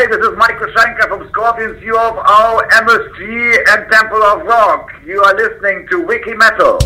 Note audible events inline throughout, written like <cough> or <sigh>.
Hi, this is Michael Schenker from Scorpions UFO, MSG, and Temple of Rock. You are listening to Wiki Metal.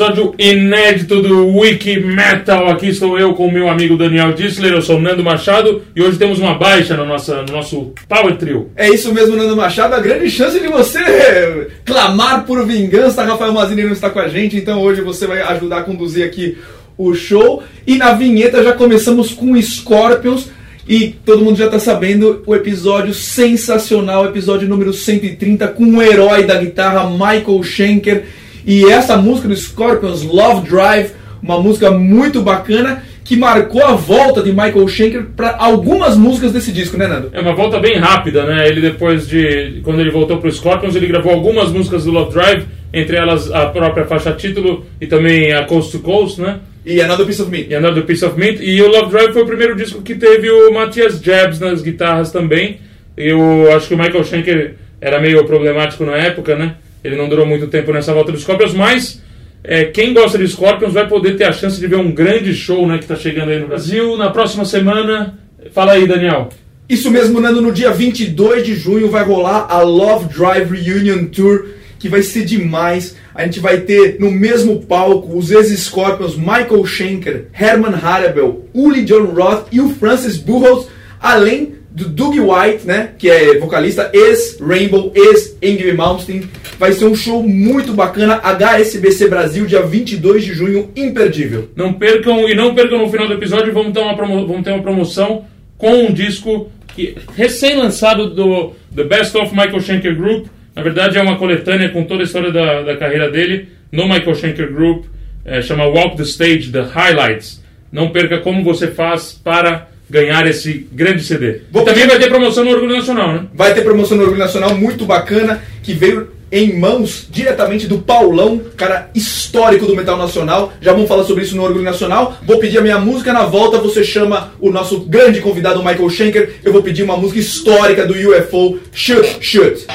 Episódio inédito do Wiki Metal. Aqui estou eu com o meu amigo Daniel Dissler, eu sou o Nando Machado e hoje temos uma baixa no, nossa, no nosso Power Trio. É isso mesmo, Nando Machado. A grande chance de você clamar por vingança. Rafael Mazini não está com a gente, então hoje você vai ajudar a conduzir aqui o show. E na vinheta já começamos com Scorpions. E todo mundo já está sabendo o episódio sensacional, episódio número 130, com o herói da guitarra, Michael Schenker. E essa música do Scorpions, Love Drive, uma música muito bacana que marcou a volta de Michael Schenker para algumas músicas desse disco, né, Nando? É uma volta bem rápida, né? Ele depois de. Quando ele voltou para o Scorpions, ele gravou algumas músicas do Love Drive, entre elas a própria faixa título e também a Coast to Coast, né? E Another Piece of Meat. E Another Piece of Meat. E o Love Drive foi o primeiro disco que teve o Matthias Jabs nas guitarras também. Eu acho que o Michael Schenker era meio problemático na época, né? Ele não durou muito tempo nessa volta dos Scorpions, mas é, quem gosta de Scorpions vai poder ter a chance de ver um grande show né, que está chegando aí no Brasil na próxima semana. Fala aí, Daniel. Isso mesmo, Nando, no dia 22 de junho vai rolar a Love Drive Reunion Tour, que vai ser demais. A gente vai ter no mesmo palco os ex-Scorpions Michael Schenker, Herman Harabel, Uli John Roth e o Francis Burroughs, além do Doug White, né, que é vocalista, ex-Rainbow, ex-Angry Malmsteen. Vai ser um show muito bacana, HSBC Brasil, dia 22 de junho, imperdível. Não percam, e não percam no final do episódio, vamos ter uma, promo, vamos ter uma promoção com um disco que recém-lançado do The Best of Michael Schenker Group. Na verdade é uma coletânea com toda a história da, da carreira dele no Michael Schenker Group. É, chama Walk the Stage, The Highlights. Não perca como você faz para ganhar esse grande CD. Vou também vai ter promoção no Orgulho Nacional, né? Vai ter promoção no Orgulho Nacional muito bacana, que veio em mãos diretamente do Paulão, cara histórico do metal nacional. Já vamos falar sobre isso no Orgulho Nacional. Vou pedir a minha música na volta, você chama o nosso grande convidado Michael Schenker. Eu vou pedir uma música histórica do UFO, Shoot Shoot.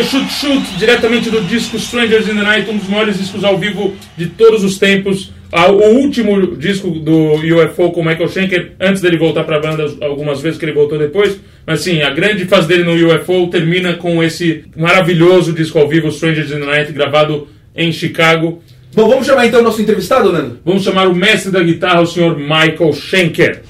Foi Shoot Shoot, diretamente do disco Strangers in the Night, um dos maiores discos ao vivo de todos os tempos. Ah, O último disco do UFO com o Michael Schenker, antes dele voltar para a banda, algumas vezes que ele voltou depois. Mas sim, a grande fase dele no UFO termina com esse maravilhoso disco ao vivo, Strangers in the Night, gravado em Chicago. Bom, vamos chamar então o nosso entrevistado, Nando? Vamos chamar o mestre da guitarra, o senhor Michael Schenker.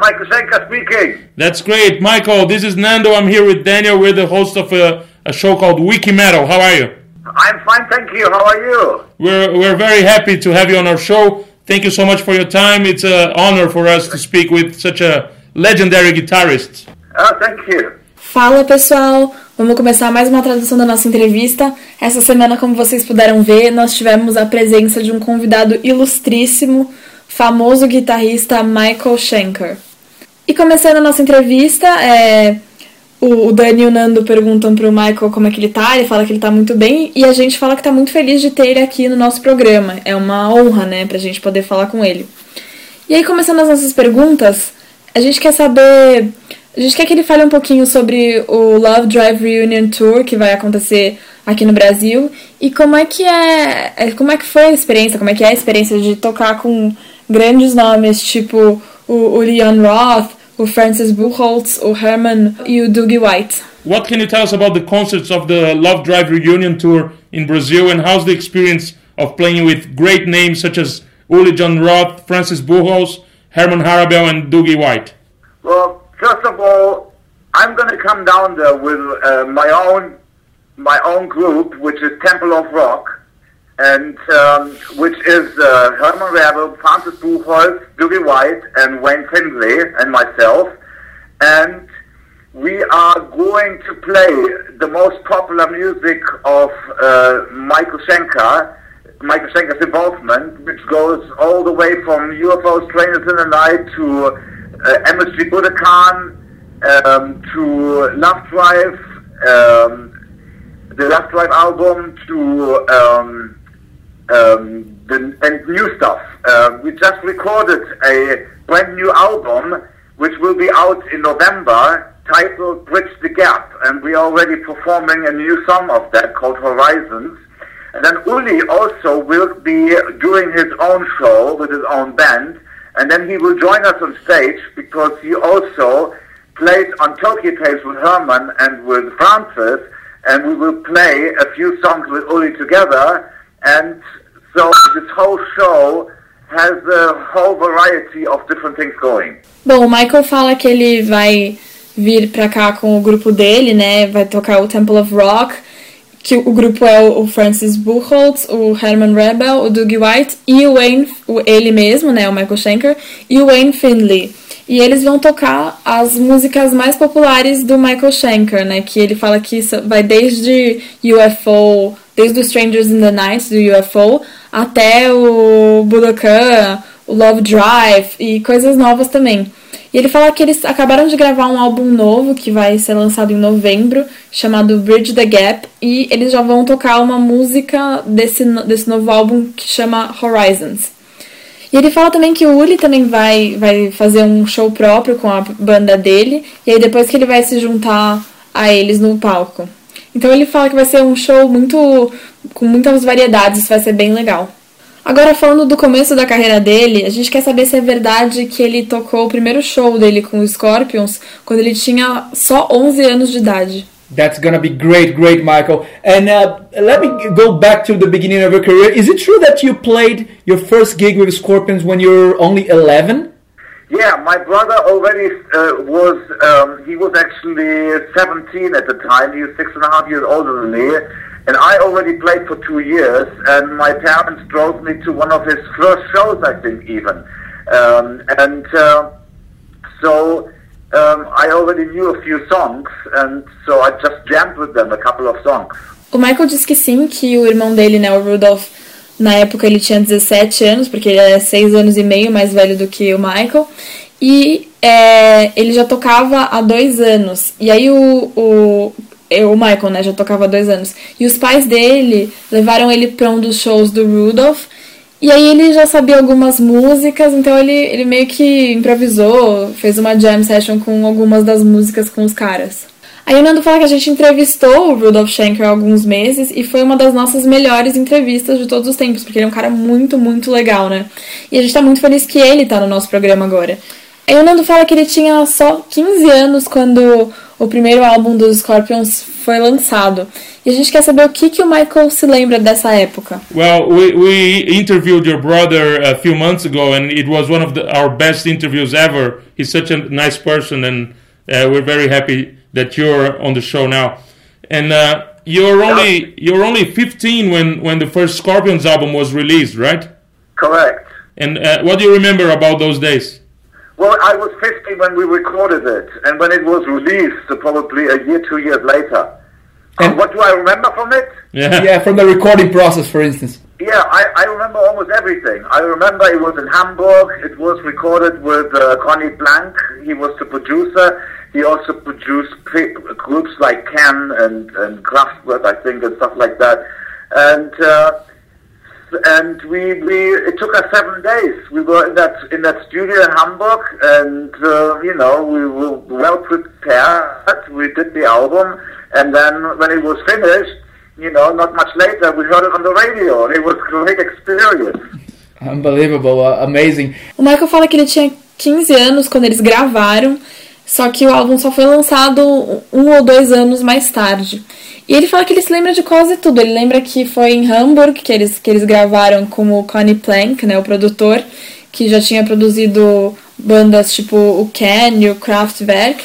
Michael Schenker speaking. That's great, Michael. This is Nando. I'm here with Daniel. We're the host of a, a show called Wiki Metal. How are you? I'm fine, thank you. How are you? We're, we're very happy to have you on our show. Thank you so much for your time. It's an honor for us to speak with such a legendary guitarist. Oh, thank you. Fala pessoal, vamos começar mais uma tradução da nossa entrevista. Essa semana, como vocês puderam ver, nós tivemos a presença de um convidado ilustríssimo, famoso guitarrista Michael Schenker. E começando a nossa entrevista, é, o, o Dani e o Nando perguntam pro Michael como é que ele tá, ele fala que ele tá muito bem, e a gente fala que tá muito feliz de ter ele aqui no nosso programa. É uma honra, né, pra gente poder falar com ele. E aí, começando as nossas perguntas, a gente quer saber. A gente quer que ele fale um pouquinho sobre o Love Drive Reunion Tour que vai acontecer aqui no Brasil e como é que é, é- como é que foi a experiência, como é que é a experiência de tocar com grandes nomes tipo o, o Leon Roth, o Francis Buchholz, o Herman e o Dougie White. What can you tell us about the concerts of the Love Drive Reunion Tour in Brazil and how's the experience of playing with great names such as Uli John Roth, Francis Buchholz, Herman Harabel, and Doogie White? Well, first of all, I'm going to come down there with uh, my own my own group, which is Temple of Rock, and um, which is uh, Herman Rebel, Francis Buchholz, Dougie White, and Wayne Findlay, and myself, and we are going to play the most popular music of uh, Michael Schenker, Michael Schenker's involvement, which goes all the way from UFO Strangers in the Night to uh, MSG Budokan, um, to Love Drive, um, the Love Drive album, to um, um, the, and new stuff. Uh, we just recorded a brand new album, which will be out in November, titled Bridge the Gap, and we're already performing a new song of that called Horizons. And then Uli also will be doing his own show with his own band, and then he will join us on stage because he also plays on Tokyo Tapes with Herman and with Francis, and we will play a few songs with Uli together, and so this whole show has a whole variety of different things going. Bom, o Michael fala que ele vai vir pra cá com o grupo dele, né? Vai tocar o Temple of Rock, que o grupo é o Francis Buchholz, o Herman Rebel, o Dougie White e o Wayne, ele mesmo, né? O Michael Schenker, e o Wayne Findlay. E eles vão tocar as músicas mais populares do Michael Schenker, né? Que ele fala que vai desde UFO, desde o Strangers in the Night do UFO, até o Budokan, o Love Drive e coisas novas também. E ele fala que eles acabaram de gravar um álbum novo que vai ser lançado em novembro, chamado Bridge the Gap, e eles já vão tocar uma música desse, desse novo álbum que chama Horizons. E ele fala também que o Uli também vai, vai fazer um show próprio com a banda dele, e aí depois que ele vai se juntar a eles no palco. Então ele fala que vai ser um show muito com muitas variedades, vai ser bem legal. Agora falando do começo da carreira dele, a gente quer saber se é verdade que ele tocou o primeiro show dele com os Scorpions quando ele tinha só 11 anos de idade. That's gonna be great, great, Michael. And uh, let me go back to the beginning of your career. Is it true that you played your first gig with Scorpions when you were only 11? Yeah, my brother already uh, was, um, he was actually 17 at the time. He was six and a half years older than me. And I already played for two years, and my parents drove me to one of his first shows, I think, even. Um, and uh, so um, I already knew a few songs, and so I just jammed with them a couple of songs. O Michael diz que sim, que o irmão dele, né, o Rudolph, na época ele tinha 17 anos, porque ele é 6 anos e meio mais velho do que o Michael. E é, ele já tocava há dois anos. E aí o, o, eu, o Michael, né, já tocava há dois anos. E os pais dele levaram ele pra um dos shows do Rudolph. E aí ele já sabia algumas músicas, então ele, ele meio que improvisou, fez uma jam session com algumas das músicas com os caras. Aí o Nando fala que a gente entrevistou o Rudolph Schenker há alguns meses e foi uma das nossas melhores entrevistas de todos os tempos, porque ele é um cara muito, muito legal, né? E a gente tá muito feliz que ele tá no nosso programa agora. Aí o Nando fala que ele tinha só 15 anos quando o primeiro álbum dos Scorpions foi lançado. E a gente quer saber o que, que o Michael se lembra dessa época. Well, we, we interviewed your brother a few months ago, and it was one of the, our best interviews ever. He's such a nice person, and uh, we're very happy that you're on the show now. And uh, you're only you're only 15 when when the first Scorpions album was released, right? Correct. And uh, what do you remember about those days? Well, I was 50 when we recorded it, and when it was released, uh, probably a year, two years later. And- what do I remember from it? Yeah. Yeah, from the recording process, for instance. Yeah, I, I remember almost everything. I remember it was in Hamburg. It was recorded with uh, Conny Blank. He was the producer. He also produced pre- groups like Can and, and Kraftwerk, I think, and stuff like that. And uh, and we, we it took us seven days. We were in that in that studio in Hamburg, and uh, you know we were well prepared. We did the album, and then when it was finished, you know, not much later, we heard it on the radio, and it was a great experience. Unbelievable, uh, amazing. O Michael fala que ele tinha 15 anos quando eles gravaram, só que o álbum só foi lançado um ou dois anos mais tarde. E ele fala que ele se lembra de quase tudo. Ele lembra que foi em Hamburg que eles, que eles gravaram com o Connie Plank, né, o produtor, que já tinha produzido bandas tipo o Can e o Kraftwerk.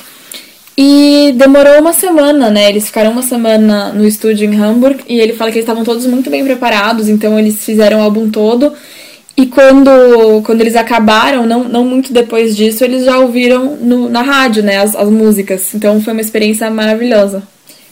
E demorou uma semana, né? Eles ficaram uma semana no estúdio em Hamburg e ele fala que eles estavam todos muito bem preparados, então eles fizeram o álbum todo. E quando, quando eles acabaram, não, não muito depois disso, eles já ouviram no, na rádio, né, as, as músicas. Então foi uma experiência maravilhosa.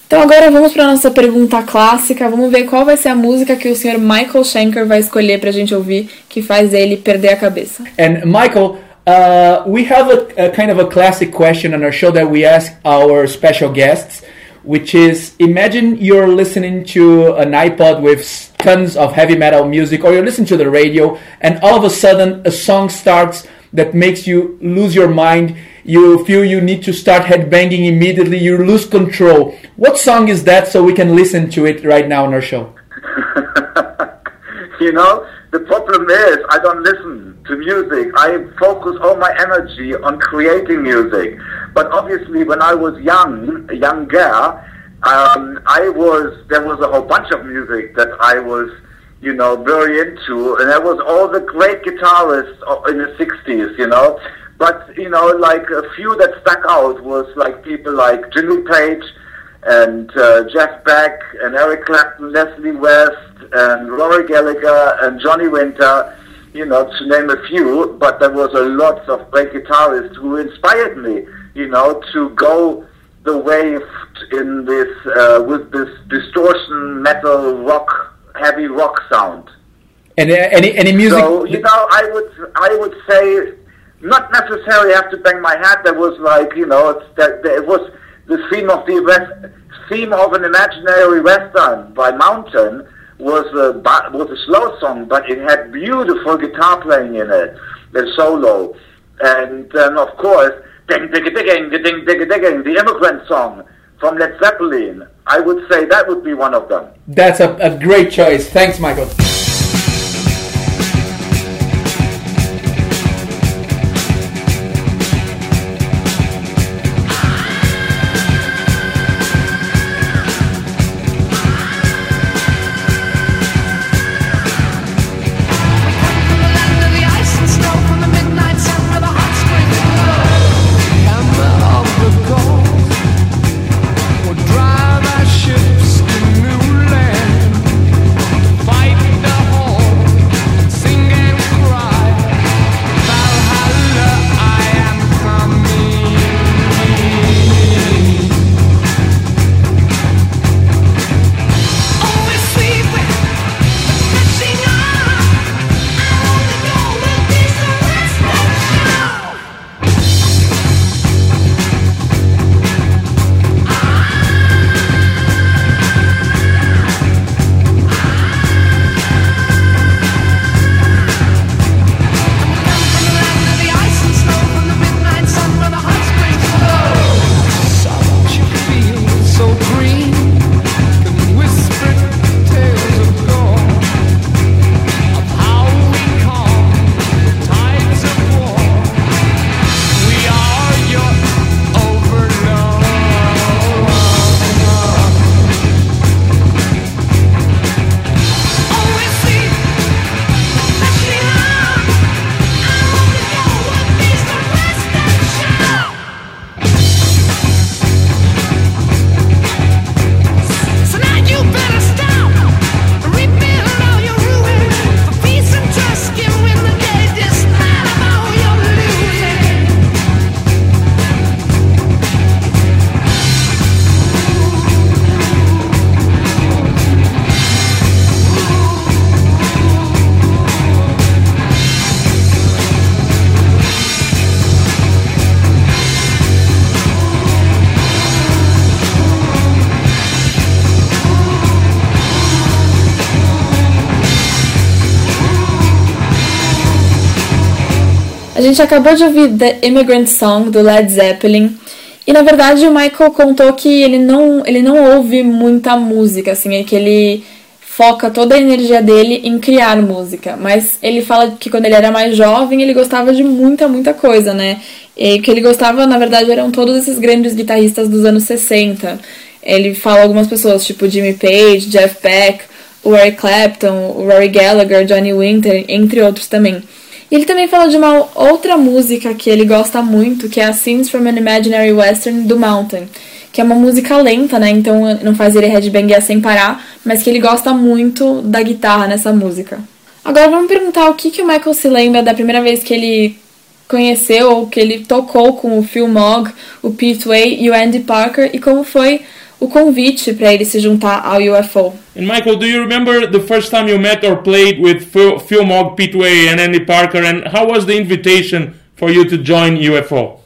Então agora vamos para nossa pergunta clássica. Vamos ver qual vai ser a música que o Sr. Michael Schenker vai escolher pra gente ouvir, que faz ele perder a cabeça. And Michael, uh, we have a, a kind of a classic question on our show that we ask our special guests, which is imagine you're listening to an iPod with tons of heavy metal music, or you're listening to the radio, and all of a sudden a song starts that makes you lose your mind. You feel you need to start headbanging immediately, you lose control. What song is that so we can listen to it right now on our show? <laughs> you know, the problem is I don't listen to music. I focus all my energy on creating music. But obviously, when I was young, a young girl, um, I was there was a whole bunch of music that I was, you know, very into, and there was all the great guitarists in the '60s, you know. But you know, like a few that stuck out was like people like Jimmy Page and uh, Jeff Beck and Eric Clapton, Leslie West and Rory Gallagher and Johnny Winter, you know, to name a few. But there was a lot of great guitarists who inspired me, you know, to go the way in this uh, with this distortion metal rock, heavy rock sound. And uh, any any music? So you know, I would I would say not necessarily have to bang my head. There was like you know, it's that that it was the theme of the west, theme of an imaginary western by Mountain was a was a slow song, but it had beautiful guitar playing in it, the solo, and then of course ding ding ding ding ding ding ding the immigrant song from Led Zeppelin. I would say that would be one of them. That's a, a great choice. Thanks, Michael. Gente acabou de ouvir The Immigrant Song do Led Zeppelin. E na verdade o Michael contou que ele não, ele não ouve muita música, assim, é que ele foca toda a energia dele em criar música. Mas ele fala que quando ele era mais jovem ele gostava de muita, muita coisa, né? E que ele gostava, na verdade, eram todos esses grandes guitarristas dos anos 60. Ele fala algumas pessoas, tipo Jimmy Page, Jeff Beck, o Eric Clapton, o Rory Gallagher, Johnny Winter, entre outros também. Ele também fala de uma outra música que ele gosta muito, que é a Scenes from an Imaginary Western do Mountain, que é uma música lenta, né? Então não faz ele headbanguear sem parar, mas que ele gosta muito da guitarra nessa música. Agora vamos perguntar o que, que o Michael se lembra da primeira vez que ele conheceu ou que ele tocou com o Phil Mogg, o Pete Way e o Andy Parker e como foi o convite para ele se juntar ao UFO. And Michael, do you remember the first time you met or played with Phil, Phil Mogg, Pete Way, and Andy Parker? And how was the invitation for you to join UFO?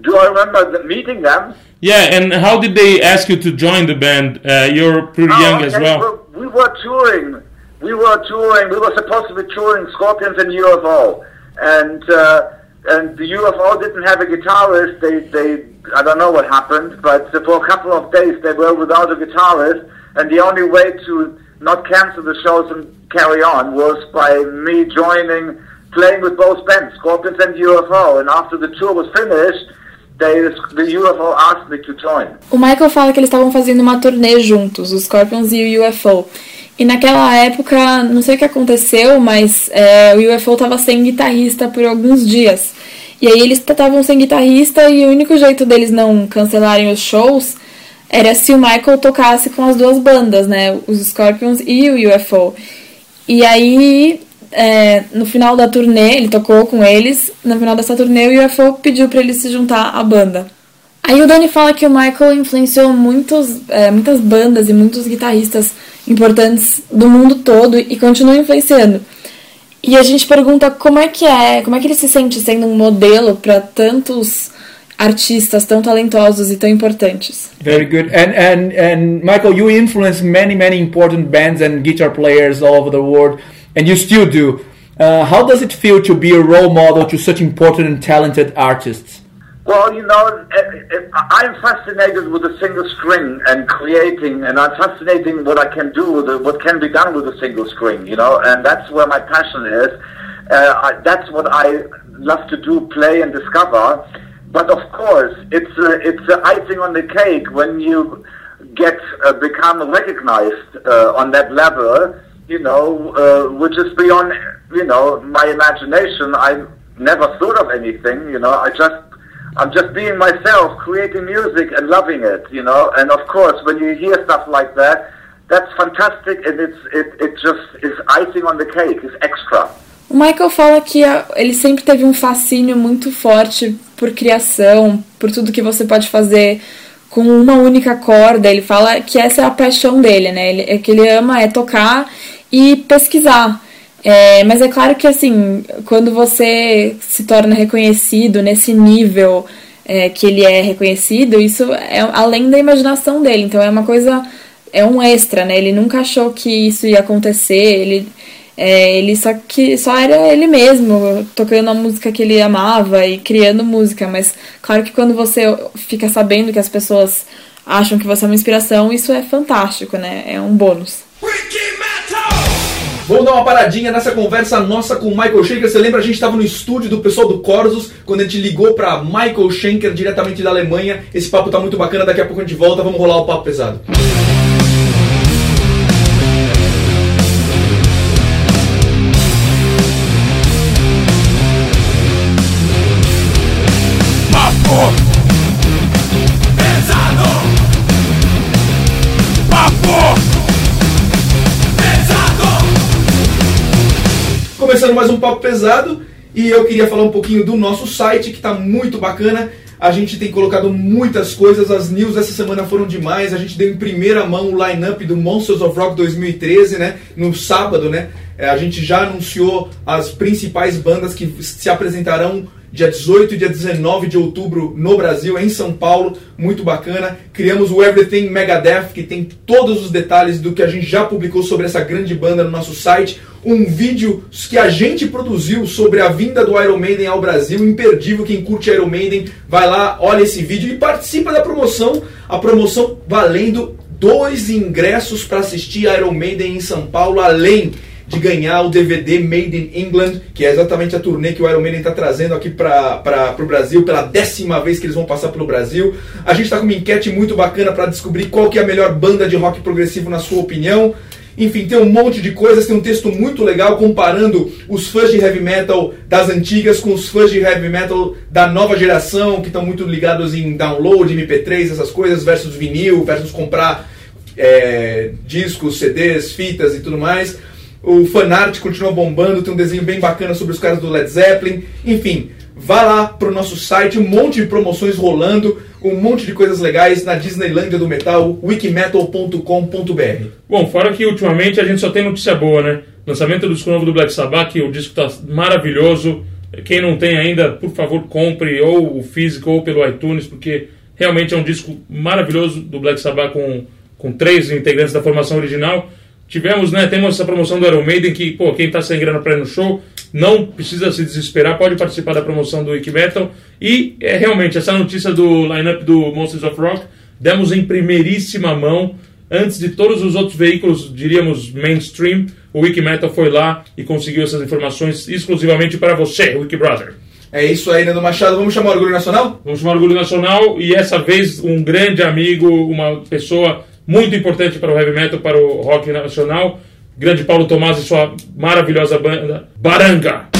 Do I remember the, meeting them? Yeah, and how did they ask you to join the band? Uh, you're pretty Oh, young as okay, well. We were touring. We were touring. We were supposed to be touring Scorpions and UFO, and uh, and the UFO didn't have a guitarist. They they I don't know what happened, but for a couple of days they were without a guitarist, and the only way to not cancel the shows and carry on was by me joining, playing with both bands, Scorpions and UFO. And after the tour was finished, they the UFO asked me to join. O Michael fala que eles estavam fazendo uma turnê juntos, os Scorpions e o UFO. E naquela época, não sei o que aconteceu, mas é, o UFO estava sem guitarrista por alguns dias. E aí eles estavam sem guitarrista e o único jeito deles não cancelarem os shows era se o Michael tocasse com as duas bandas, né? Os Scorpions e o UFO. E aí, é, no final da turnê, ele tocou com eles. No final dessa turnê, o UFO pediu para ele se juntar à banda. Aí o Donnie fala que o Michael influenciou muitos, é, muitas bandas e muitos guitarristas importantes do mundo todo e continua influenciando. E a gente pergunta como é que é, como é que ele se sente sendo um modelo para tantos artistas tão talentosos e tão importantes. Very good. And and and Michael, you influence many many important bands and guitar players all over the world, and you still do. Uh, how does it feel to be a role model to such important and talented artists? Well, you know, eh, eh, I'm fascinated with a single string and creating, and I'm fascinating what I can do with it, what can be done with a single string, you know, and that's where my passion is. Uh, I, that's what I love to do, play and discover. But of course, it's a, it's a icing on the cake when you get uh, become recognized uh, on that level, you know, uh, which is beyond, you know, my imagination. I never thought of anything, you know. I just I'm just being myself, creating music and loving it, you know. And of course, when you hear stuff like that, that's fantastic, and it's it, it just is icing on the cake. It's extra. O Michael fala que ele sempre teve um fascínio muito forte por criação, por tudo que você pode fazer com uma única corda. Ele fala que essa é a paixão dele, né? Ele, é que ele ama é tocar e pesquisar. É, mas é claro que assim, quando você se torna reconhecido nesse nível é, que ele é reconhecido, isso é além da imaginação dele. Então é uma coisa, é um extra, né? Ele nunca achou que isso ia acontecer. Ele é, ele só que só era ele mesmo, tocando a música que ele amava e criando música, mas claro que quando você fica sabendo que as pessoas acham que você é uma inspiração, isso é fantástico, né? É um bônus. Vamos dar uma paradinha nessa conversa nossa com o Michael Schenker. Você lembra, a gente estava no estúdio do pessoal do Corsos, quando a gente ligou para Michael Schenker, diretamente da Alemanha. Esse papo tá muito bacana, daqui a pouco a gente volta, vamos rolar o papo pesado. Papo Começando mais um papo pesado e eu queria falar um pouquinho do nosso site que está muito bacana. A gente tem colocado muitas coisas, as news essa semana foram demais. A gente deu em primeira mão o line-up do Monsters of Rock 2013, né? No sábado, né? É, A gente já anunciou as principais bandas que se apresentarão dia 18 e dia 19 de outubro no Brasil, em São Paulo, muito bacana. Criamos o Everything Megadeth, que tem todos os detalhes do que a gente já publicou sobre essa grande banda no nosso site. Um vídeo que a gente produziu sobre a vinda do Iron Maiden ao Brasil, imperdível. Quem curte Iron Maiden, vai lá, olha esse vídeo e participa da promoção. A promoção valendo dois ingressos para assistir Iron Maiden em São Paulo, além de ganhar o DVD Made in England, que é exatamente a turnê que o Iron Maiden está trazendo aqui para o Brasil, pela décima vez que eles vão passar pelo Brasil. A gente está com uma enquete muito bacana para descobrir qual que é a melhor banda de rock progressivo na sua opinião. Enfim, tem um monte de coisas, tem um texto muito legal comparando os fãs de heavy metal das antigas com os fãs de heavy metal da nova geração, que estão muito ligados em download, MP3, essas coisas, versus vinil, versus comprar é, discos, CDs, fitas e tudo mais. O fanart continua bombando, tem um desenho bem bacana sobre os caras do Led Zeppelin. Enfim, vá lá pro nosso site, um monte de promoções rolando, um monte de coisas legais na Disneylandia do Metal, wikimetal.com.br. Bom, fora que ultimamente a gente só tem notícia boa, né? Lançamento do disco novo do Black Sabbath, o disco tá maravilhoso. Quem não tem ainda, por favor, compre ou o físico ou pelo iTunes, porque realmente é um disco maravilhoso do Black Sabbath com, com três integrantes da formação original. Tivemos, né, temos essa promoção do Iron Maiden que, pô, quem tá sem grana pra ir no show, não precisa se desesperar, pode participar da promoção do Wiki Metal. E, é, realmente, essa notícia do lineup do Monsters of Rock, demos em primeiríssima mão, antes de todos os outros veículos, diríamos, mainstream, o Wiki Metal foi lá e conseguiu essas informações exclusivamente para você, Wiki Brother. É isso aí, Nando Machado. Vamos chamar o Orgulho Nacional? Vamos chamar o Orgulho Nacional e essa vez um grande amigo, uma pessoa muito importante para o heavy metal, para o rock nacional. Grande Paulo Tomás e sua maravilhosa banda Baranga.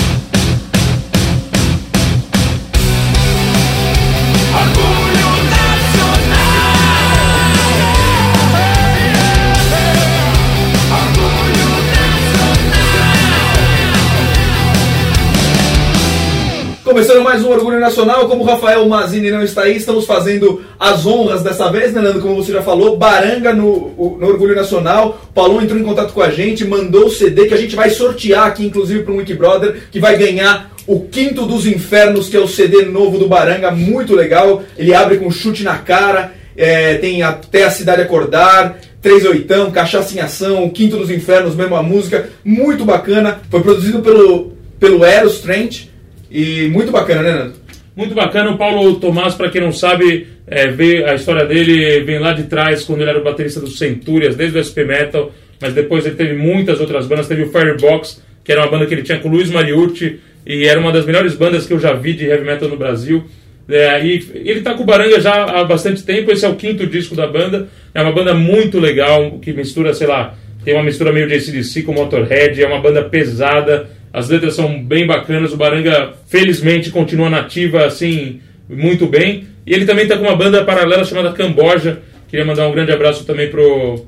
Começando mais um Orgulho Nacional, como o Rafael Mazini não está aí, estamos fazendo as honras dessa vez, né, Nando? Como você já falou, Baranga no, no Orgulho Nacional. O Paulão entrou em contato com a gente, mandou o CD que a gente vai sortear aqui, inclusive, para um Wikibrother, que vai ganhar o Quinto dos Infernos, que é o CD novo do Baranga, muito legal. Ele abre com chute na cara, é, tem até a cidade acordar. 3 oitão, Cachaça em Ação, Quinto dos Infernos, mesma música, muito bacana. Foi produzido pelo, pelo Eros Trent e muito bacana, né, Nando? Muito bacana. O Paulo Tomás, para quem não sabe, é, a história dele vem lá de trás, quando ele era o baterista do Centúrias, desde o SP Metal, mas depois ele teve muitas outras bandas. Teve o Firebox, que era uma banda que ele tinha com o Luiz Mariucci, e era uma das melhores bandas que eu já vi de heavy metal no Brasil. É, e ele tá com o Baranga já há bastante tempo, esse é o quinto disco da banda. É uma banda muito legal, que mistura, sei lá, tem uma mistura meio de ACDC com Motorhead, é uma banda pesada, as letras são bem bacanas, o Baranga felizmente continua nativa assim, muito bem. E ele também tá com uma banda paralela chamada Camboja, queria mandar um grande abraço também pro,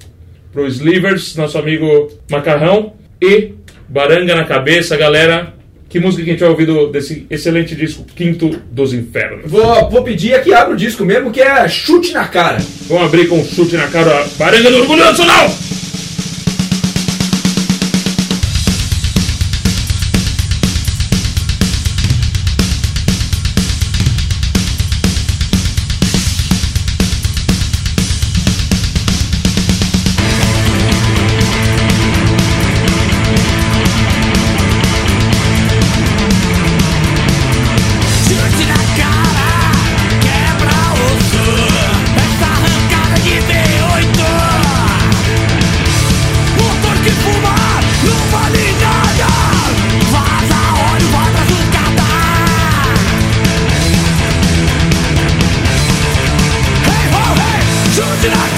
pro Slivers, nosso amigo Macarrão, e Baranga na cabeça, galera. Que música que a gente vai ouvir do- desse excelente disco Quinto dos Infernos? Vou, vou pedir aqui, abre o disco mesmo, que é Chute na Cara. Vamos abrir com chute na cara. Baranga do Orgulho Nacional! Hey, chute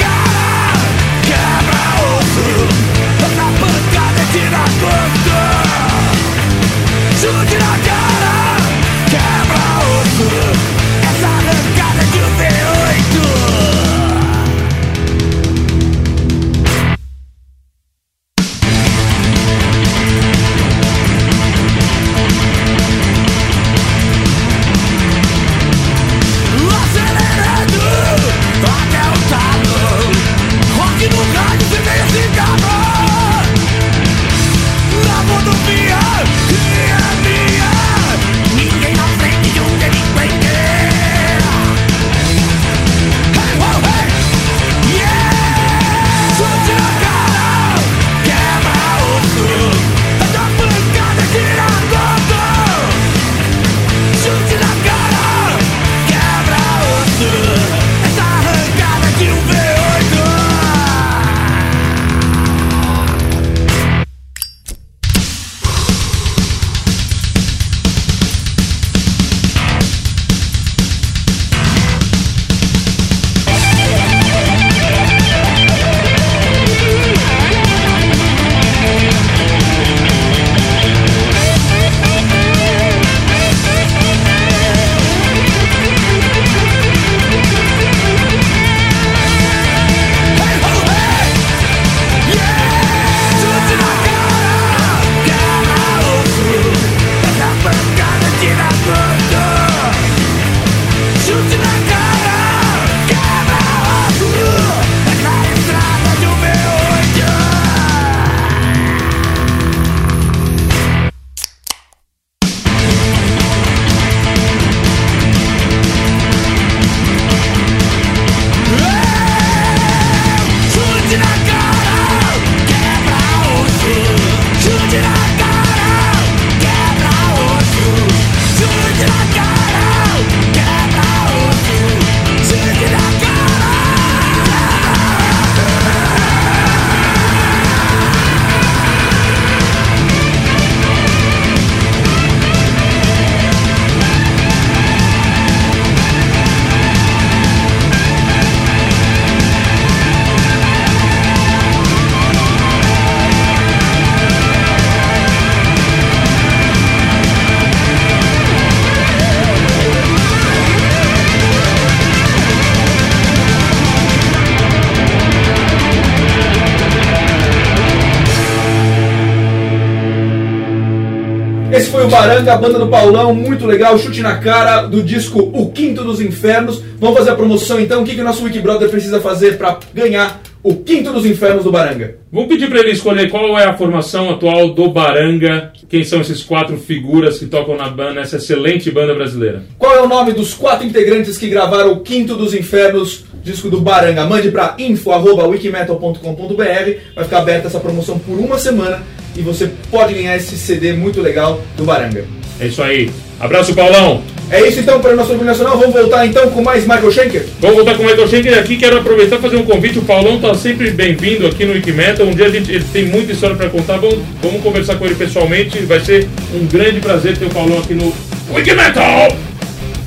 Baranga, a banda do Paulão, muito legal, chute na cara do disco O Quinto dos Infernos. Vamos fazer a promoção então. O que, que o nosso Wikibrother precisa fazer para ganhar o Quinto dos Infernos do Baranga? Vamos pedir para ele escolher qual é a formação atual do Baranga, quem são esses quatro figuras que tocam na banda, nessa excelente banda brasileira. Qual é o nome dos quatro integrantes que gravaram o Quinto dos Infernos, disco do Baranga? Mande para info.wikimetal.com.br. Vai ficar aberta essa promoção por uma semana e você pode ganhar esse CD muito legal do Baranga. É isso aí. Abraço, Paulão. É isso então para o nosso Orgulho Nacional. Vamos voltar então com mais Michael Schenker? Vamos voltar com o Michael Schenker aqui. Quero aproveitar e fazer um convite. O Paulão está sempre bem-vindo aqui no Wikimetal. Um dia a gente ele tem muita história para contar. Vamos, vamos conversar com ele pessoalmente. Vai ser um grande prazer ter o Paulão aqui no Wikimetal.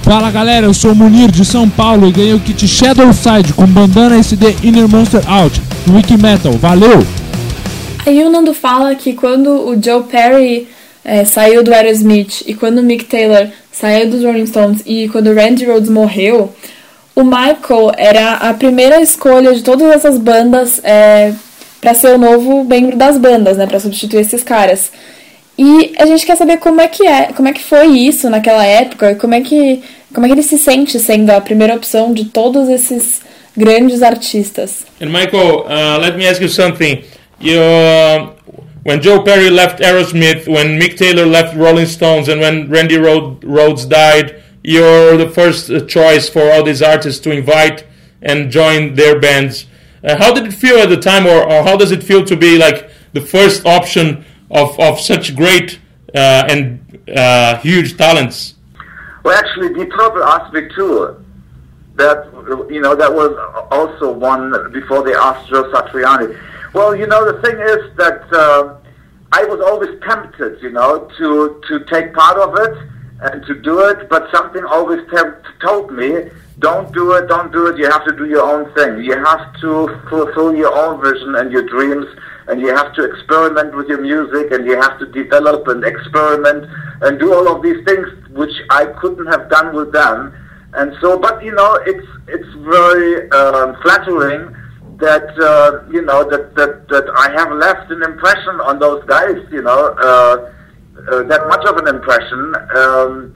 Fala galera, eu sou o Munir de São Paulo e ganhei o kit Shadow Side com bandana SD Inner Monster Out no Wikimetal. Valeu! Aí o Nando fala que quando o Joe Perry é, saiu do Aerosmith e quando o Mick Taylor saiu dos Rolling Stones e quando o Randy Rhoads morreu, o Michael era a primeira escolha de todas essas bandas é, para ser o novo membro das bandas, né, para substituir esses caras. E a gente quer saber como é que é, como é que foi isso naquela época, como é que como é que ele se sente sendo a primeira opção de todos esses grandes artistas. And Michael, uh, let me ask you something. You, uh, when Joe Perry left Aerosmith, when Mick Taylor left Rolling Stones, and when Randy Rhoads died, you're the first uh, choice for all these artists to invite and join their bands. Uh, how did it feel at the time, or, or how does it feel to be like the first option of, of such great uh, and uh, huge talents? Well, actually, the asked me too. That you know, that was also one before they asked Joe Satriani. Well, you know, the thing is that uh, I was always tempted, you know, to to take part of it and to do it, but something always told me, don't do it, don't do it. You have to do your own thing. You have to fulfill your own vision and your dreams, and you have to experiment with your music, and you have to develop and experiment and do all of these things, which I couldn't have done with them. And so, but you know, it's it's very um, flattering that uh, you know that, that that I have left an impression on those guys. You know, uh, uh, that much of an impression. Um,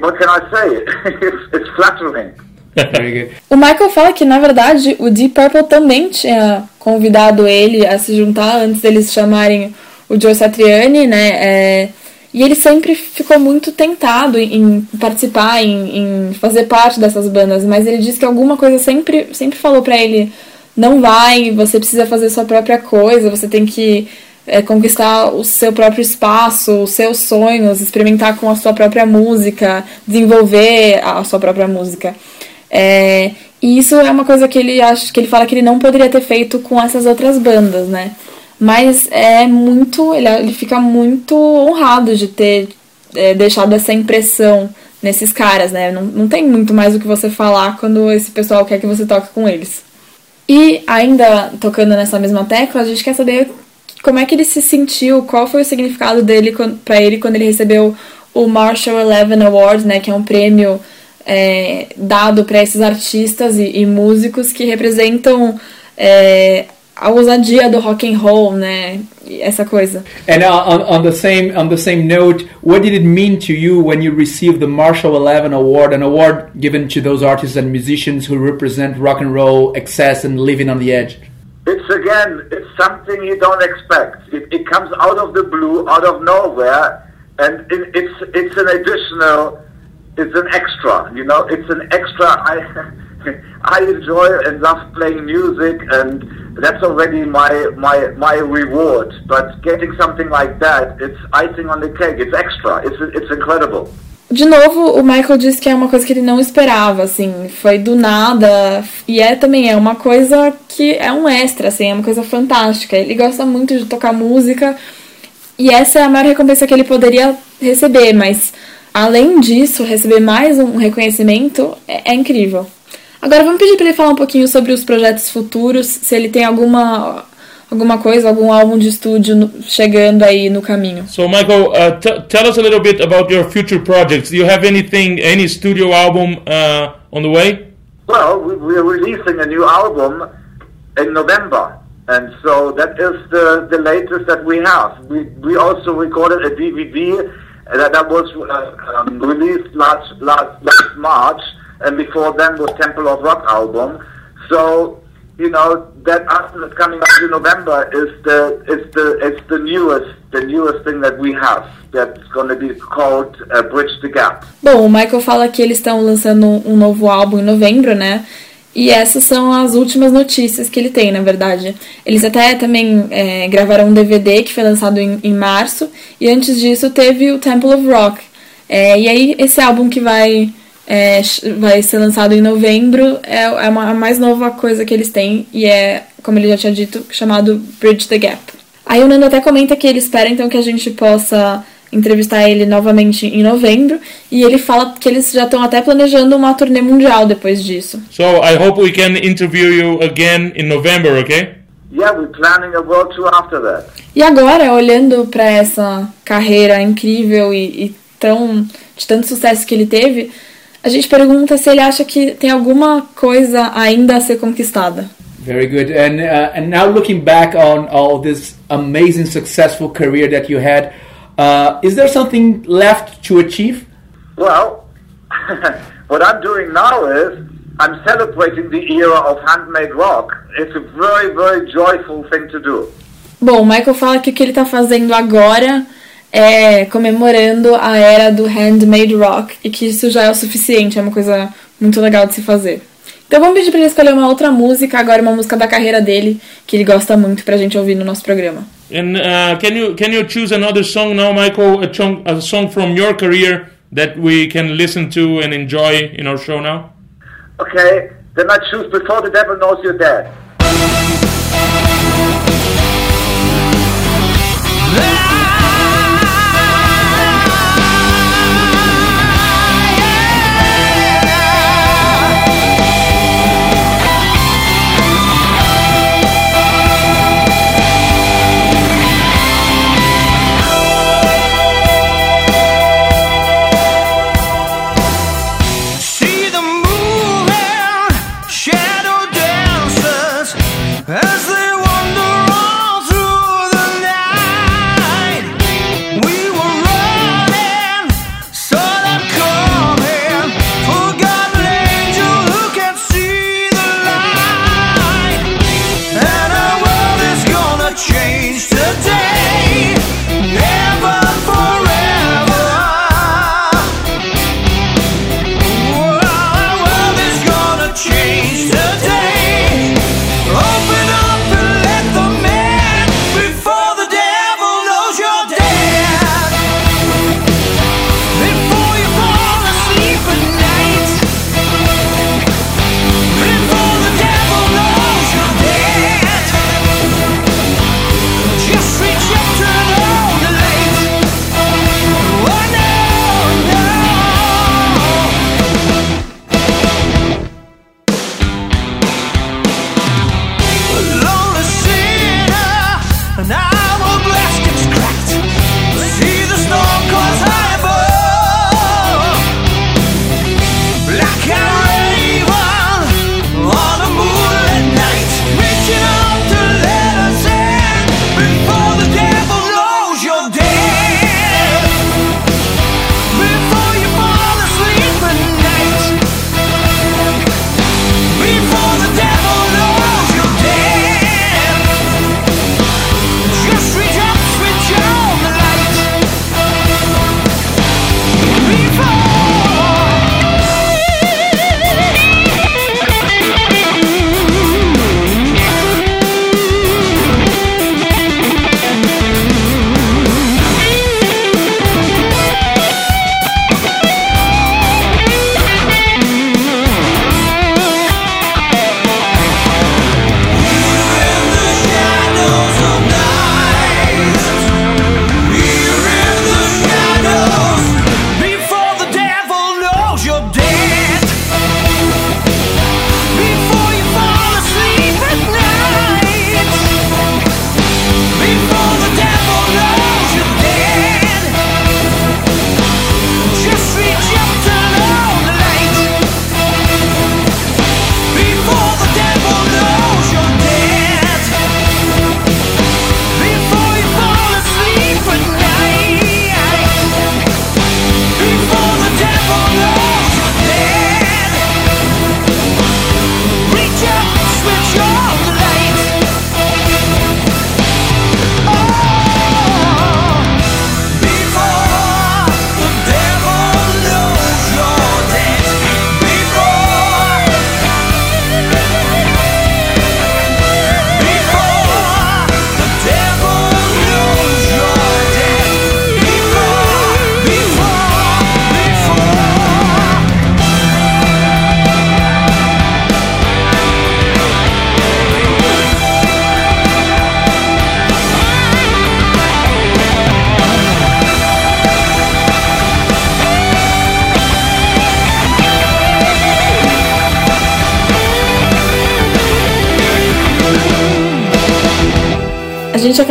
what can I say? <laughs> it's, it's flattering. Very good. O Michael fala que, na verdade, o Deep Purple também tinha convidado ele a se juntar antes deles chamarem o Joe Satriani, né? É, e ele sempre ficou muito tentado em participar, em, em fazer parte dessas bandas, mas ele disse que alguma coisa sempre, sempre falou pra ele: não vai, você precisa fazer sua própria coisa, você tem que é, conquistar o seu próprio espaço, os seus sonhos, experimentar com a sua própria música, desenvolver a sua própria música. É, e isso é uma coisa que ele acha que ele fala que ele não poderia ter feito com essas outras bandas, né? Mas é muito. Ele, ele fica muito honrado de ter é, deixado essa impressão nesses caras, né? Não, não tem muito mais o que você falar quando esse pessoal quer que você toque com eles. E ainda tocando nessa mesma tecla, a gente quer saber como é que ele se sentiu, qual foi o significado dele para ele quando ele recebeu o Marshall Eleven Award, né? Que é um prêmio é, dado para esses artistas e, e, músicos que representam é, a ousadia do rock and roll, né? Essa coisa. And uh, on, on the same on the same note, what did it mean to you when you received the Marshall Eleven Award, an award given to those artists and musicians who represent rock and roll, excess, and living on the edge? It's again, it's something you don't expect. It, it comes out of the blue, out of nowhere, and it, it's it's an additional, it's an extra. You know, it's an extra. I <laughs> I enjoy and love playing music, and that's already my my my reward. But getting something like that, it's icing on the cake. It's extra. It's it's incredible. De novo, o Michael disse que é uma coisa que ele não esperava, assim, foi do nada, e é também é uma coisa que é um extra, assim, é uma coisa fantástica. Ele gosta muito de tocar música, e essa é a maior recompensa que ele poderia receber, mas além disso, receber mais um reconhecimento é, é incrível. Agora vamos pedir para ele falar um pouquinho sobre os projetos futuros, se ele tem alguma alguma coisa, algum álbum de estúdio no, chegando aí no caminho. So Michael, uh, t- tell us a little bit about your future projects. Do you have anything, any studio album uh, on the way? Well, we, we're releasing a new album in November, and so that is the the latest that we have. We we also recorded a DVD, That, that was uh, um, released last, last last March, and before then was Temple of Rock album. So you know that album that's coming out in November is the is the it's the newest the newest thing that we have that's going to be called uh, Bridge the Gap. Bom, o Michael fala que eles estão lançando um novo álbum em novembro, né? E essas são as últimas notícias que ele tem, na verdade. Eles até também é, gravaram um DVD que foi lançado em, em, março, e antes disso teve o Temple of Rock. É, e aí, esse álbum que vai, é, vai ser lançado em novembro é, é uma, a mais nova coisa que eles têm, e é, como ele já tinha dito, chamado Bridge the Gap. Aí o Nando até comenta que ele espera então que a gente possa entrevistar ele novamente em novembro e ele fala que eles já estão até planejando uma turnê mundial depois disso. So I hope we can interview you again in November, okay? Yeah, we're planning a world tour after that. E agora, olhando para essa carreira incrível e, e tão de tanto sucesso que ele teve, a gente pergunta se ele acha que tem alguma coisa ainda a ser conquistada. Very good. And uh, and now looking back on all this amazing successful career that you had, uh, is there something left to achieve? Well, <laughs> what I'm doing now is I'm celebrating the era of handmade rock. It's a very, very joyful thing to do. Bom, o Michael fala que o que ele está fazendo agora é comemorando a era do handmade rock e que isso já é o suficiente, é uma coisa muito legal de se fazer. Então vamos pedir para ele escolher uma outra música, agora uma música da carreira dele, que ele gosta muito pra gente ouvir no nosso programa. And uh, can you can you choose another song now, Michael? A, song, a song from your career that we can listen to and enjoy in our show now? Okay, then I choose Before the Devil Knows You're Dead.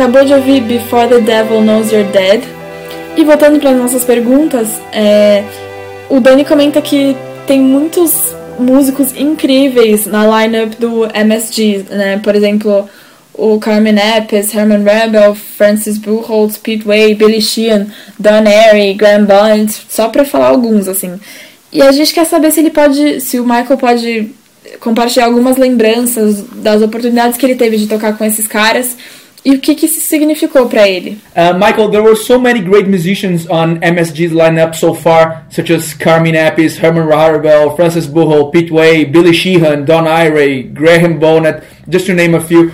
Acabou de ouvir Before the Devil Knows You're Dead. E voltando para as nossas perguntas, é, o Dani comenta que tem muitos músicos incríveis na lineup do MSG, né? Por exemplo, o Carmen Appice, Herman Rebel, Francis Buchholz, Pete Way, Billy Sheehan, Don Airy, Graham Bond, só para falar alguns assim. E a gente quer saber se ele pode, se o Michael pode compartilhar algumas lembranças das oportunidades que ele teve de tocar com esses caras e o que, que isso significou para ele. Uh, Michael, there were so many great musicians on MSG's lineup so far, such as Carmen Appice, Herman Rarebell, Francis Buchholz, Pete Way, Billy Sheehan, Don Iray, Graham Bonnet, just to name a few.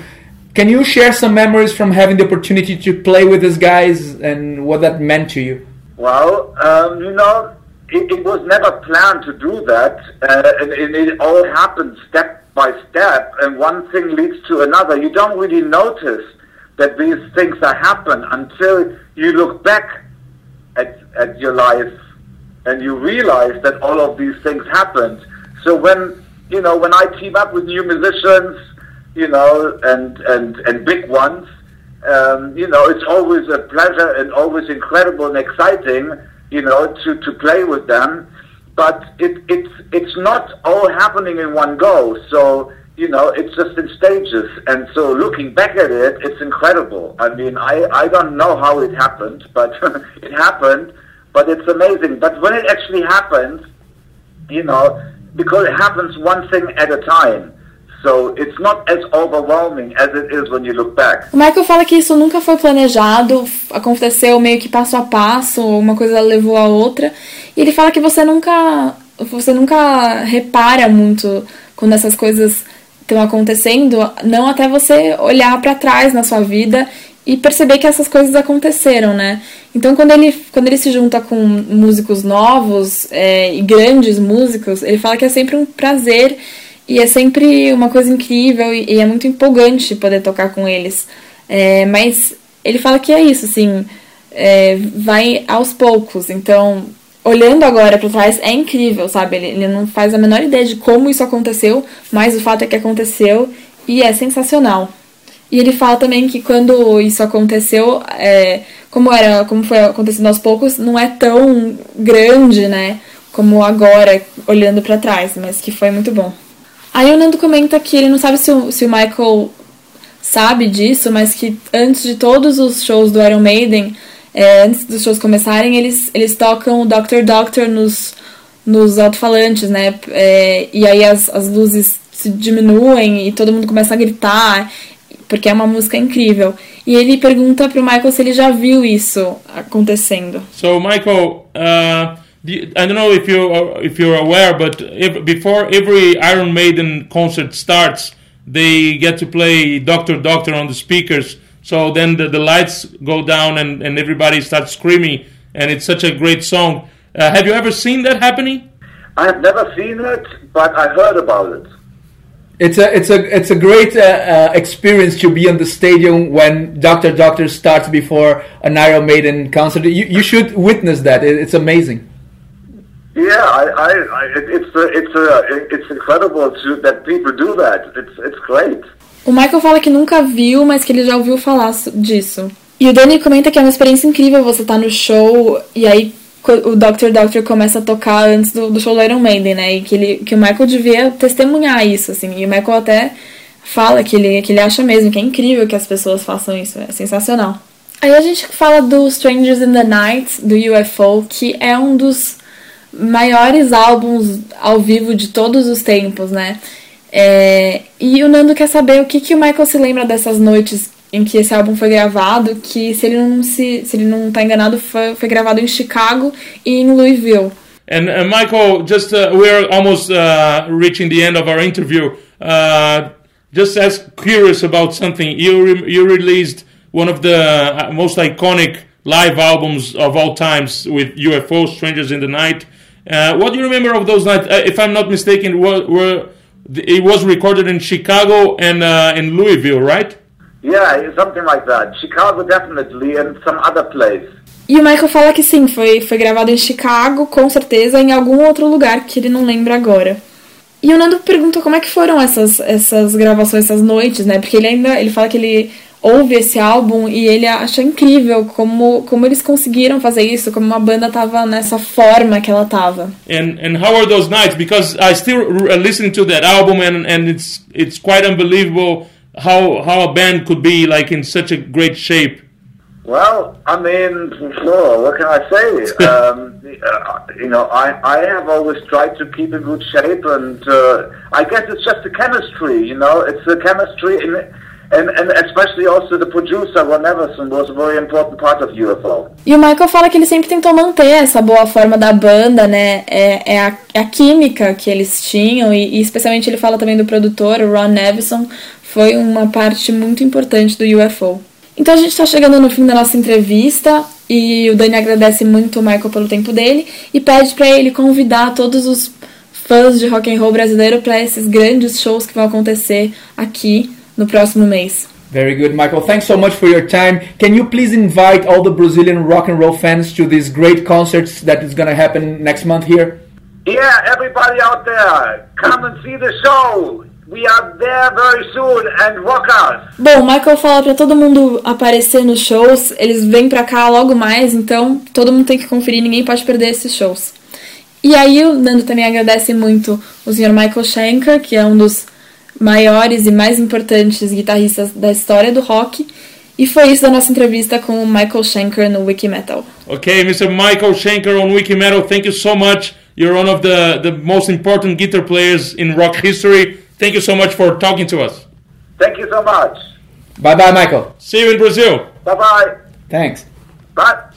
Can you share some memories from having the opportunity to play with these guys and what that meant to you? Well, um, you know, it, it, was never planned to do that, uh, and, and, it all happened step by step, and one thing leads to another. You don't really notice that these things are happen until you look back at, at your life and you realize that all of these things happened. So when you know when I team up with new musicians you know, and and and big ones. Um, you know, it's always a pleasure and always incredible and exciting, you know, to, to play with them. But it, it's it's not all happening in one go. So you know, it's just in stages. And so looking back at it, it's incredible. I mean, I I don't know how it happened, but <laughs> it happened. But it's amazing. But when it actually happens, you know, because it happens one thing at a time So it's not as overwhelming as it is when you look back. O Michael fala que isso nunca foi planejado, aconteceu meio que passo a passo, uma coisa levou a outra. E ele fala que você nunca, você nunca repara muito quando essas coisas estão acontecendo, não até você olhar para trás na sua vida e perceber que essas coisas aconteceram, né? Então, quando ele, quando ele se junta com músicos novos é, e grandes músicos, ele fala que é sempre um prazer e é sempre uma coisa incrível e, e é muito empolgante poder tocar com eles. É, mas ele fala que é isso, assim, é, vai aos poucos. Então, olhando agora para trás, é incrível, sabe? Ele, ele não faz a menor ideia de como isso aconteceu, mas o fato é que aconteceu e é sensacional. E ele fala também que quando isso aconteceu, é, como era, como foi acontecendo aos poucos, não é tão grande, né, como agora olhando para trás, mas que foi muito bom. Aí o Nando comenta que ele não sabe se o, se o Michael sabe disso, mas que antes de todos os shows do Iron Maiden, é, antes dos shows começarem, eles, eles tocam Doctor Doctor nos, nos alto-falantes, né? É, e aí as, as luzes se diminuem e todo mundo começa a gritar, porque é uma música incrível. E ele pergunta pro Michael se ele já viu isso acontecendo. So, Michael, uh... I don't know if you if you're aware, but if, before every Iron Maiden concert starts, they get to play Doctor Doctor on the speakers. So then the, the lights go down and, and everybody starts screaming, and it's such a great song. Uh, have you ever seen that happening? I have never seen it, but I heard about it. It's a it's a it's a great uh, uh, experience to be on the stadium when Doctor Doctor starts before an Iron Maiden concert. You you should witness that. It, it's amazing. Yeah, I, I, I it's it's it's incredible to, that people do that. It's it's great. O Michael fala que nunca viu, mas que ele já ouviu falar disso. E o Danny comenta que é uma experiência incrível você estar tá no show e aí o Dr. Doctor começa a tocar antes do, do show do Iron Maiden, né? E que, ele, que o Michael devia testemunhar isso, assim. E o Michael até fala que ele, que ele acha mesmo que é incrível que as pessoas façam isso, é sensacional. Aí a gente fala do Strangers in the Night, do UFO, que é um dos maiores álbuns ao vivo de todos os tempos, né? É, e o Nando quer saber o que, que o Michael se lembra dessas noites em que esse álbum foi gravado, que se ele não se, se ele não está enganado foi, foi gravado em Chicago e em Louisville. And uh, Michael, just uh, we're almost uh, reaching the end of our interview. Uh, just as curious about something, you re you released one of the uh, most iconic live albums of all times with UFO, Strangers in the Night. Uh, what do you remember of those nights? Uh, if I'm not mistaken, were, were, it was recorded in Chicago and uh, in Louisville, right? Yeah, something like that. Chicago definitely, and some other place. E o Michael fala que sim, foi, foi gravado em Chicago, com certeza, em algum outro lugar que ele não lembra agora. E o Nando pergunta como é que foram essas, essas gravações, essas noites, né? Porque ele ainda ele fala que ele ouve esse álbum e ele acha incrível como, como eles conseguiram fazer isso, como uma banda tava nessa forma que ela tava. And and how are those nights? Because I still uh, listening to that album, and and it's it's quite unbelievable how how a band could be like in such a great shape. Well, I mean, sure. What can I say? <laughs> um, uh, you know, I, I have always tried to keep in good shape, and uh, I guess it's just the chemistry. You know, it's the chemistry, in, and and especially also the producer Ron Everson was a very important part of UFO. E o Michael fala que ele sempre tentou manter essa boa forma da banda, né? É, é, a, é a química que eles tinham, e, e especialmente ele fala também do produtor, o Ron Nevison, foi uma parte muito importante do UFO. Então a gente está chegando no fim da nossa entrevista e o Dani agradece muito o Michael pelo tempo dele e pede para ele convidar todos os fãs de rock and roll brasileiro para esses grandes shows que vão acontecer aqui no próximo mês. Very good, Michael. Thanks so much for your time. Can you please invite all the Brazilian rock and roll fans to these great concerts that is going to happen next month here? Yeah, everybody out there, come and see the show. We are there very soon, and rock us. Bom, Michael fala pra todo mundo aparecer nos shows, eles vêm pra cá logo mais, então todo mundo tem que conferir, ninguém pode perder esses shows. E aí o Nando também agradece muito o Sr. Michael Schenker, que é um dos maiores e mais importantes guitarristas da história do rock. E foi isso da nossa entrevista com o Michael Schenker no Wikimetal. Okay, Mr. Michael Schenker on Wikimetal, thank you so much. You're one of the, the most important guitar players in rock history. Thank you so much for talking to us. Thank you so much. Bye bye, Michael. See you in Brazil. Bye bye. Thanks. Bye.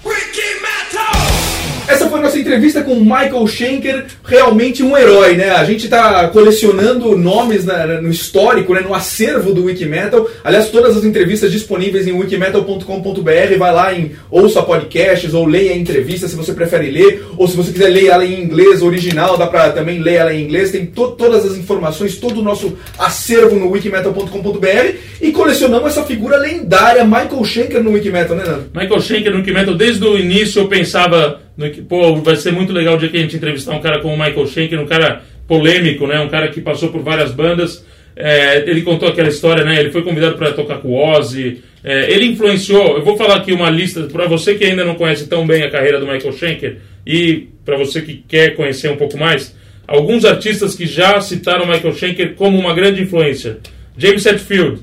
Essa foi nossa entrevista com Michael Schenker, realmente um herói, né? A gente está colecionando nomes na- no histórico, né? no acervo do Wikimetal. Aliás, todas as entrevistas disponíveis em wikimetal.com.br. Vai lá em ouça podcasts ou leia a entrevista se você prefere ler, ou se você quiser ler ela em inglês original, dá para também ler ela em inglês. Tem to- todas as informações, todo o nosso acervo no wikimetal.com.br e colecionamos essa figura lendária, Michael Schenker no Wikimetal, né, Nando? Michael Schenker no Wikimetal, desde o início eu pensava, no, pô, vai ser muito legal o dia que a gente entrevistar um cara como o Michael Schenker, um cara polêmico, né? Um cara que passou por várias bandas. É, ele contou aquela história, né? Ele foi convidado para tocar com o Ozzy. É, ele influenciou. Eu vou falar aqui uma lista para você que ainda não conhece tão bem a carreira do Michael Schenker e para você que quer conhecer um pouco mais. Alguns artistas que já citaram Michael Schenker como uma grande influência: James Hetfield,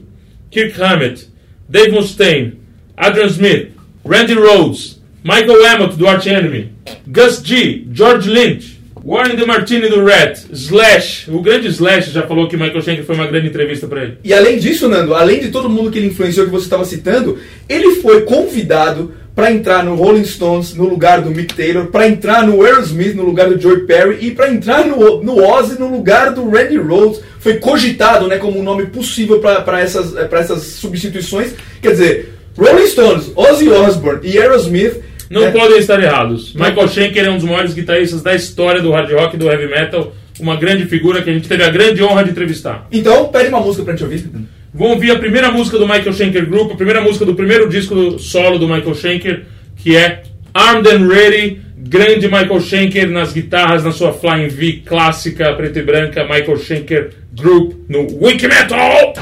Kirk Hammett, Dave Mustaine, Adrian Smith, Randy Rhodes, Michael Amott do Arch Enemy, Gus G, George Lynch, Warren DeMartini do Rat, Slash, o grande Slash já falou que Michael Schenker foi uma grande entrevista para ele. E além disso, Nando, além de todo mundo que ele influenciou que você estava citando, ele foi convidado para entrar no Rolling Stones no lugar do Mick Taylor, para entrar no Aerosmith no lugar do Joey Perry e para entrar no, no Ozzy no lugar do Randy Rhodes. Foi cogitado né, como um nome possível para essas, eh, essas substituições. Quer dizer, Rolling Stones, Ozzy Osbourne e Aerosmith. Não né, podem estar errados. Michael Schenker é um dos maiores guitarristas da história do hard rock e do heavy metal, uma grande figura que a gente teve a grande honra de entrevistar. Então, pede uma música pra gente ouvir. Vamos ouvir a primeira música do Michael Schenker Group, a primeira música do primeiro disco do solo do Michael Schenker, que é Armed and Ready, grande Michael Schenker nas guitarras, na sua Flying V clássica, preta e branca, Michael Schenker Group no Wiki Metal!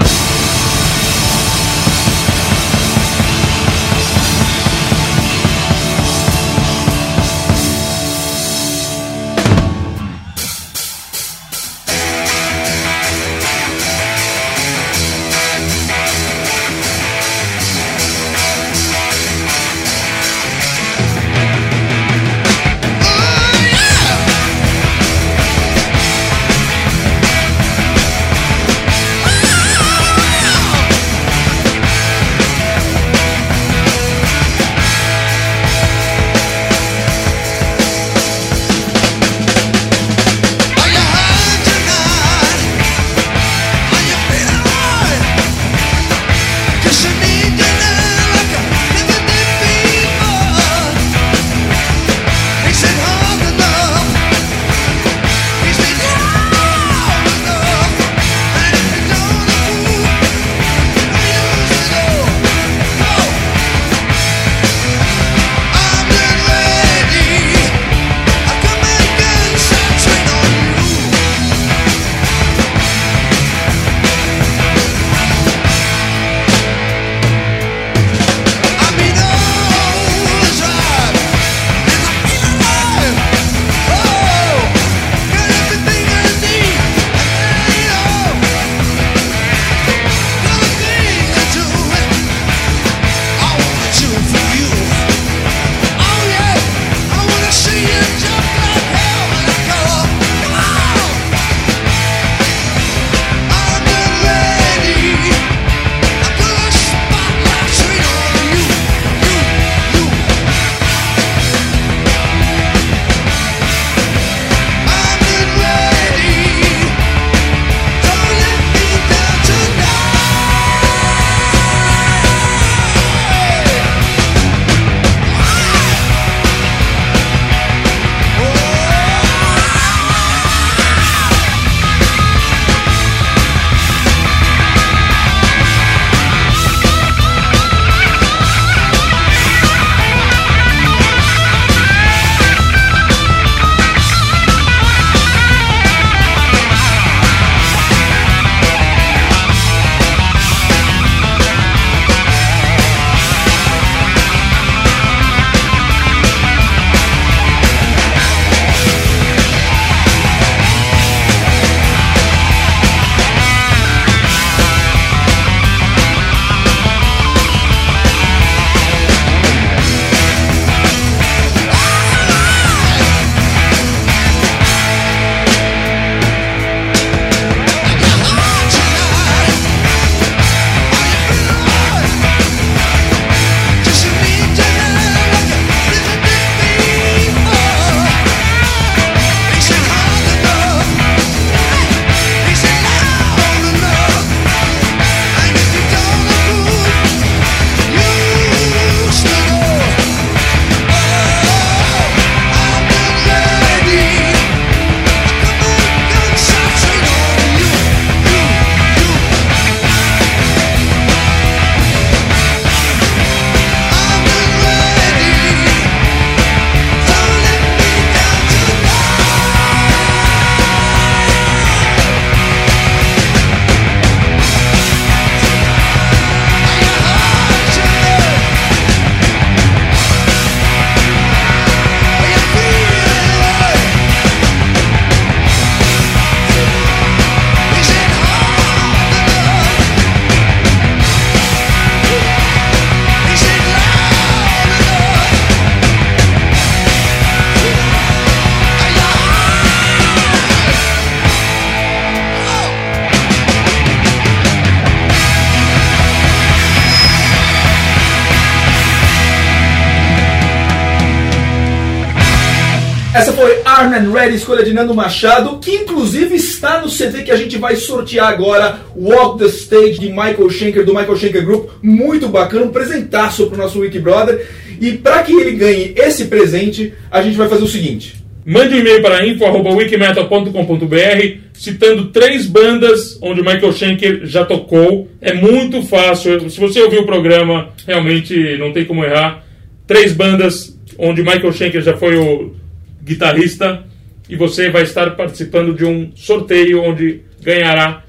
Ready, escolha de Nando Machado, que inclusive está no CD que a gente vai sortear agora, Walk the Stage de Michael Schenker, do Michael Schenker Group. Muito bacana, um presentaço pro nosso Wiki Brother. E para que ele ganhe esse presente, a gente vai fazer o seguinte. Mande um e-mail para info.wikimetal.com.br citando três bandas onde o Michael Schenker já tocou. É muito fácil. Se você ouviu o programa, realmente não tem como errar. Três bandas onde o Michael Schenker já foi o guitarrista e você vai estar participando de um sorteio onde ganhará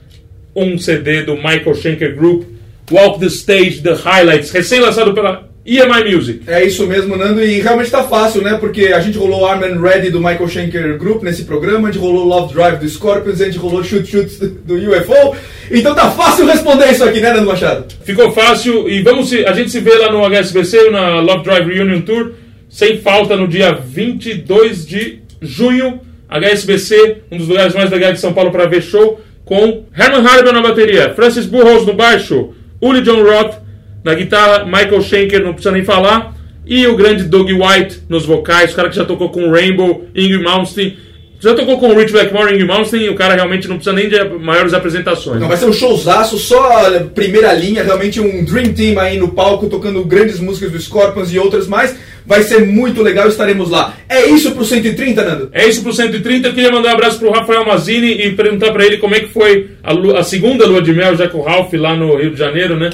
um CD do Michael Schenker Group, Walk the Stage, The Highlights, recém-lançado pela EMI Music. É isso mesmo, Nando, e realmente tá fácil, né? Porque a gente rolou Arm and Ready do Michael Schenker Group nesse programa, a gente rolou Love Drive do Scorpions, a gente rolou Shoot Shoot do UFO. Então tá fácil responder isso aqui, né, Nando Machado? Ficou fácil e vamos se, a gente se vê lá no HSBC, na Love Drive Reunion Tour, sem falta no dia 22 de junho. HSBC, um dos lugares mais legais de São Paulo para ver show, com Herman Harber na bateria, Francis Burroughs no baixo, Uli John Roth na guitarra, Michael Schenker, não precisa nem falar, e o grande Doug White nos vocais, o cara que já tocou com Rainbow, Ingrid Malmsteen, já tocou com o Rich Blackmore e Ingrid Malmsteen, o cara realmente não precisa nem de maiores apresentações. Não, vai ser um showzaço, só primeira linha, realmente um Dream Team aí no palco, tocando grandes músicas do Scorpions e outras mais. Vai ser muito legal, estaremos lá. É isso pro 130, Nando? É isso pro 130. Eu queria mandar um abraço pro Rafael Mazini e perguntar pra ele como é que foi a, lu- a segunda lua de mel já com o Ralph lá no Rio de Janeiro, né?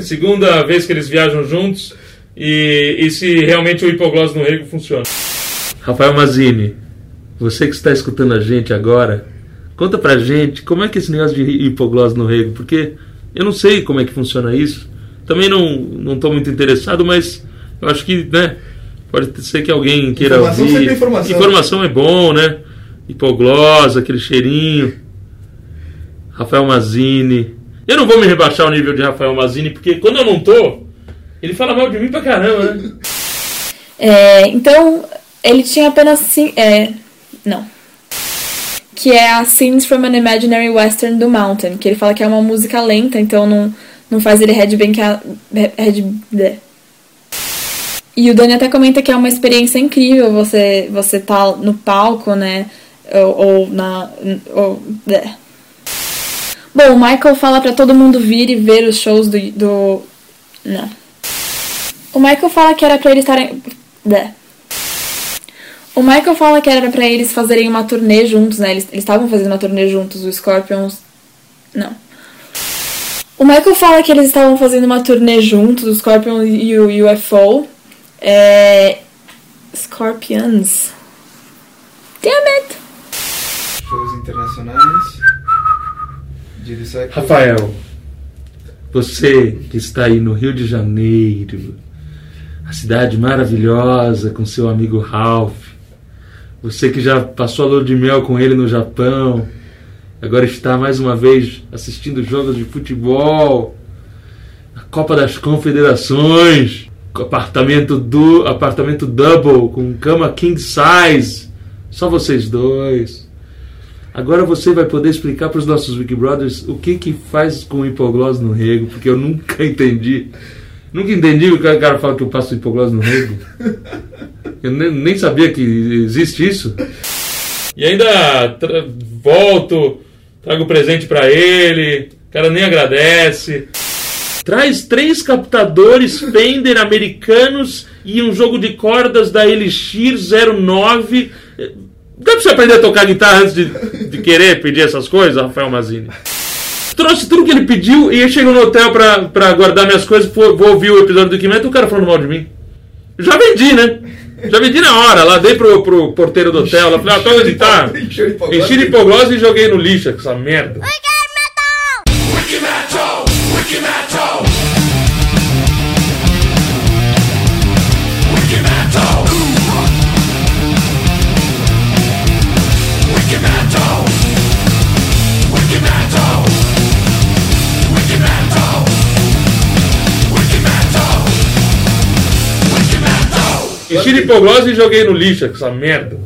Segunda <laughs> vez que eles viajam juntos. E, e se realmente o hipoglose no rego funciona. Rafael Mazini, você que está escutando a gente agora, conta pra gente como é que é esse negócio de hipoglose no rego, porque eu não sei como é que funciona isso. Também não, não tô muito interessado, mas eu acho que, né? Pode ser que alguém queira Informação ouvir. sempre é informação. Informação é bom, né? Hipoglose, aquele cheirinho. Rafael Mazini. Eu não vou me rebaixar ao nível de Rafael Mazini, porque quando eu não tô, ele fala mal de mim pra caramba, né? É, então, ele tinha apenas. cin- É, não. Que é a Scenes from an Imaginary Western do Mountain. Que ele fala que é uma música lenta, então não, não faz ele headbangar. Head. E o Dani até comenta que é uma experiência incrível você você tá no palco, né? Ou, ou na. Ou, bleh. Bom, o Michael fala pra todo mundo vir e ver os shows do. do não. O Michael fala que era pra eles estarem. Bleh. O Michael fala que era pra eles fazerem uma turnê juntos, né? Eles estavam fazendo uma turnê juntos, o Scorpions. Não. O Michael fala que eles estavam fazendo uma turnê juntos, o Scorpions e o UFO. É. Scorpions. Damn it! Shows internacionais. Rafael, você que está aí no Rio de Janeiro, a cidade maravilhosa com seu amigo Ralph, você que já passou a lua de mel com ele no Japão, agora está mais uma vez assistindo jogos de futebol, a Copa das Confederações, apartamento do apartamento double com cama king size, só vocês dois. Agora você vai poder explicar para os nossos Wiki Brothers o que que faz com hipoglose no rego, porque eu nunca <laughs> entendi. Nunca entendi o cara fala que eu passo hipoglose no rego. Eu nem, nem sabia que existe isso. E ainda volto, trago presente para ele, o cara nem agradece. Traz três captadores Fender americanos e um jogo de cordas da Elixir 09. Dá pra você aprender a tocar guitarra antes de, de querer pedir essas coisas, Rafael Mazini? Trouxe tudo que ele pediu e aí chego no hotel pra, pra guardar minhas coisas, vou, vou ouvir o episódio do Kimet e o cara falando mal de mim. Já vendi, né? Já vendi na hora, lá dei pro, pro porteiro do hotel, lá falei, ah, toca guitarra. Enchi de hipoglose e joguei no lixo essa merda. Enchi de hipoglose e joguei no lixo essa merda.